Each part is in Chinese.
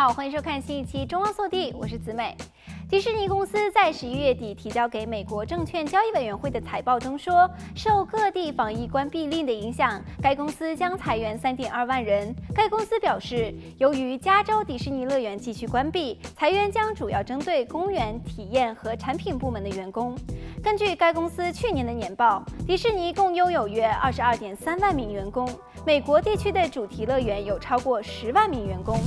好，欢迎收看新一期《中央速递》，我是子美。迪士尼公司在十一月底提交给美国证券交易委员会的财报中说，受各地防疫关闭令的影响，该公司将裁员三点二万人。该公司表示，由于加州迪士尼乐园继续关闭，裁员将主要针对公园、体验和产品部门的员工。根据该公司去年的年报，迪士尼共拥有约二十二点三万名员工，美国地区的主题乐园有超过十万名员工。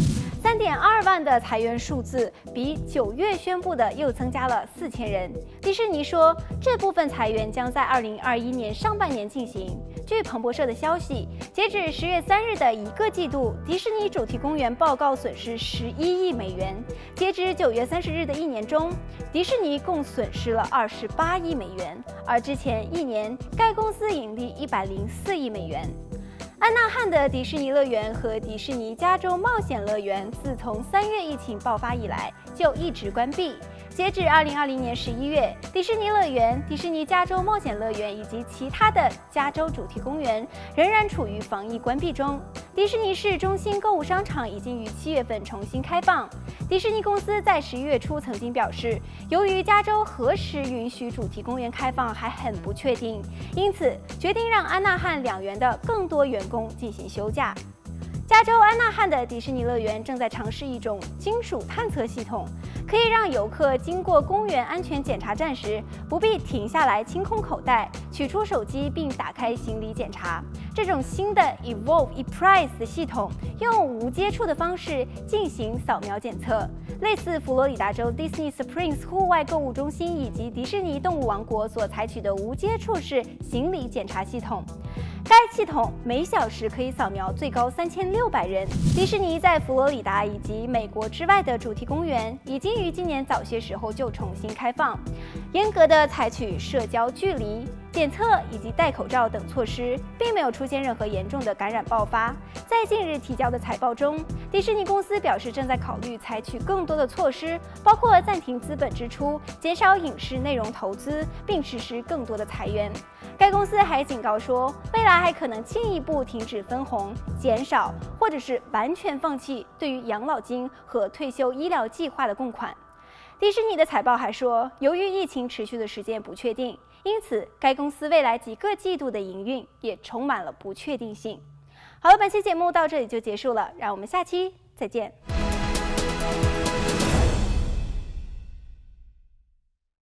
三点二万的裁员数字，比九月宣布的又增加了四千人。迪士尼说，这部分裁员将在二零二一年上半年进行。据彭博社的消息，截止十月三日的一个季度，迪士尼主题公园报告损失十一亿美元；截止九月三十日的一年中，迪士尼共损失了二十八亿美元，而之前一年该公司盈利一百零四亿美元。安纳汉的迪士尼乐园和迪士尼加州冒险乐园，自从三月疫情爆发以来，就一直关闭。截至二零二零年十一月，迪士尼乐园、迪士尼加州冒险乐园以及其他的加州主题公园仍然处于防疫关闭中。迪士尼市中心购物商场已经于七月份重新开放。迪士尼公司在十一月初曾经表示，由于加州何时允许主题公园开放还很不确定，因此决定让安纳汉两园的更多员工进行休假。加州安纳汉的迪士尼乐园正在尝试一种金属探测系统。可以让游客经过公园安全检查站时，不必停下来清空口袋、取出手机并打开行李检查。这种新的 Evolve ePrice 的系统用无接触的方式进行扫描检测，类似佛罗里达州 Disney Springs 户外购物中心以及迪士尼动物王国所采取的无接触式行李检查系统。该系统每小时可以扫描最高三千六百人。迪士尼在佛罗里达以及美国之外的主题公园已经于今年早些时候就重新开放，严格的采取社交距离检测以及戴口罩等措施，并没有出现任何严重的感染爆发。在近日提交的财报中，迪士尼公司表示正在考虑采取更多的措施，包括暂停资本支出、减少影视内容投资，并实施更多的裁员。该公司还警告说，未来还可能进一步停止分红、减少或者是完全放弃对于养老金和退休医疗计划的供款。迪士尼的财报还说，由于疫情持续的时间不确定，因此该公司未来几个季度的营运也充满了不确定性。好了，本期节目到这里就结束了，让我们下期再见。